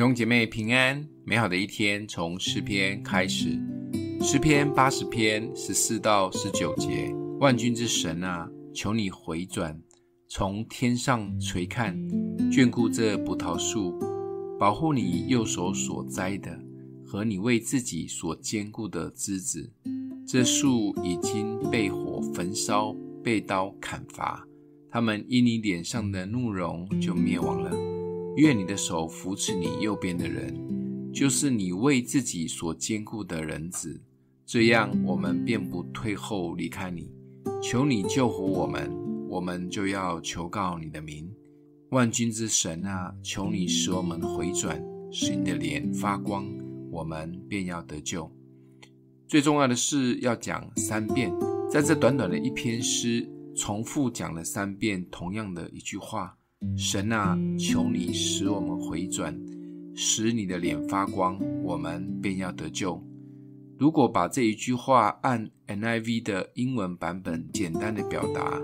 弟兄姐妹平安，美好的一天从诗篇开始。诗篇八十篇十四到十九节：万军之神啊，求你回转，从天上垂看，眷顾这葡萄树，保护你右手所栽的和你为自己所坚固的枝子。这树已经被火焚烧，被刀砍伐，他们因你脸上的怒容就灭亡了。愿你的手扶持你右边的人，就是你为自己所坚固的人子，这样我们便不退后离开你。求你救活我们，我们就要求告你的名。万军之神啊，求你使我们回转，使你的脸发光，我们便要得救。最重要的是要讲三遍，在这短短的一篇诗，重复讲了三遍同样的一句话。神啊，求你使我们回转，使你的脸发光，我们便要得救。如果把这一句话按 NIV 的英文版本简单的表达，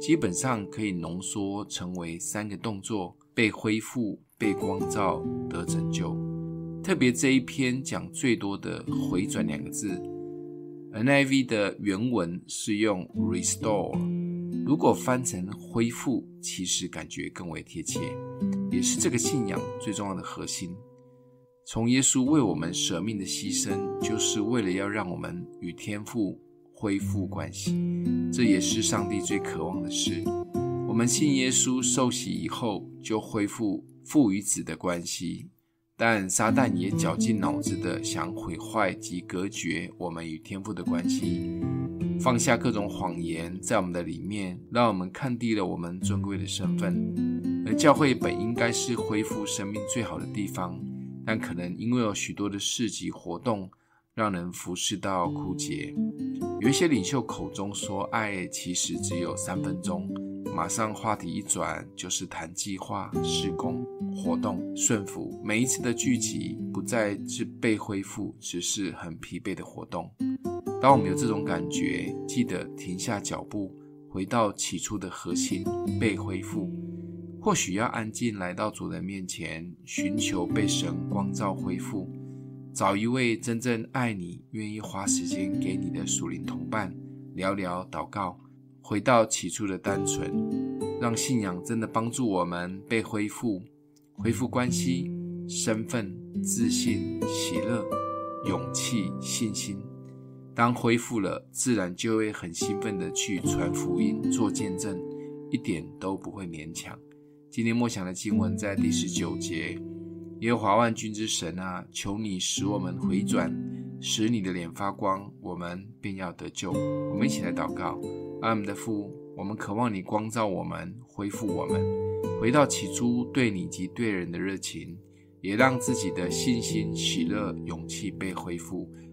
基本上可以浓缩成为三个动作：被恢复、被光照、得拯救。特别这一篇讲最多的“回转”两个字，NIV 的原文是用 restore。如果翻成恢复，其实感觉更为贴切，也是这个信仰最重要的核心。从耶稣为我们舍命的牺牲，就是为了要让我们与天父恢复关系。这也是上帝最渴望的事。我们信耶稣受洗以后，就恢复父与子的关系。但撒旦也绞尽脑汁的想毁坏及隔绝我们与天父的关系。放下各种谎言在我们的里面，让我们看低了我们尊贵的身份。而教会本应该是恢复生命最好的地方，但可能因为有许多的市集活动，让人服侍到枯竭。有一些领袖口中说爱，其实只有三分钟，马上话题一转就是谈计划、施工、活动、顺服。每一次的聚集不再是被恢复，只是很疲惫的活动。当我们有这种感觉，记得停下脚步，回到起初的核心，被恢复。或许要安静来到主人面前，寻求被神光照恢复，找一位真正爱你、愿意花时间给你的属灵同伴，聊聊祷告，回到起初的单纯，让信仰真的帮助我们被恢复，恢复关系、身份、自信、喜乐、勇气、信心。当恢复了，自然就会很兴奋地去传福音、做见证，一点都不会勉强。今天默想的经文在第十九节：耶和华万军之神啊，求你使我们回转，使你的脸发光，我们便要得救。我们一起来祷告：阿们的父，我们渴望你光照我们，恢复我们，回到起初对你及对人的热情，也让自己的信心、喜乐、勇气被恢复。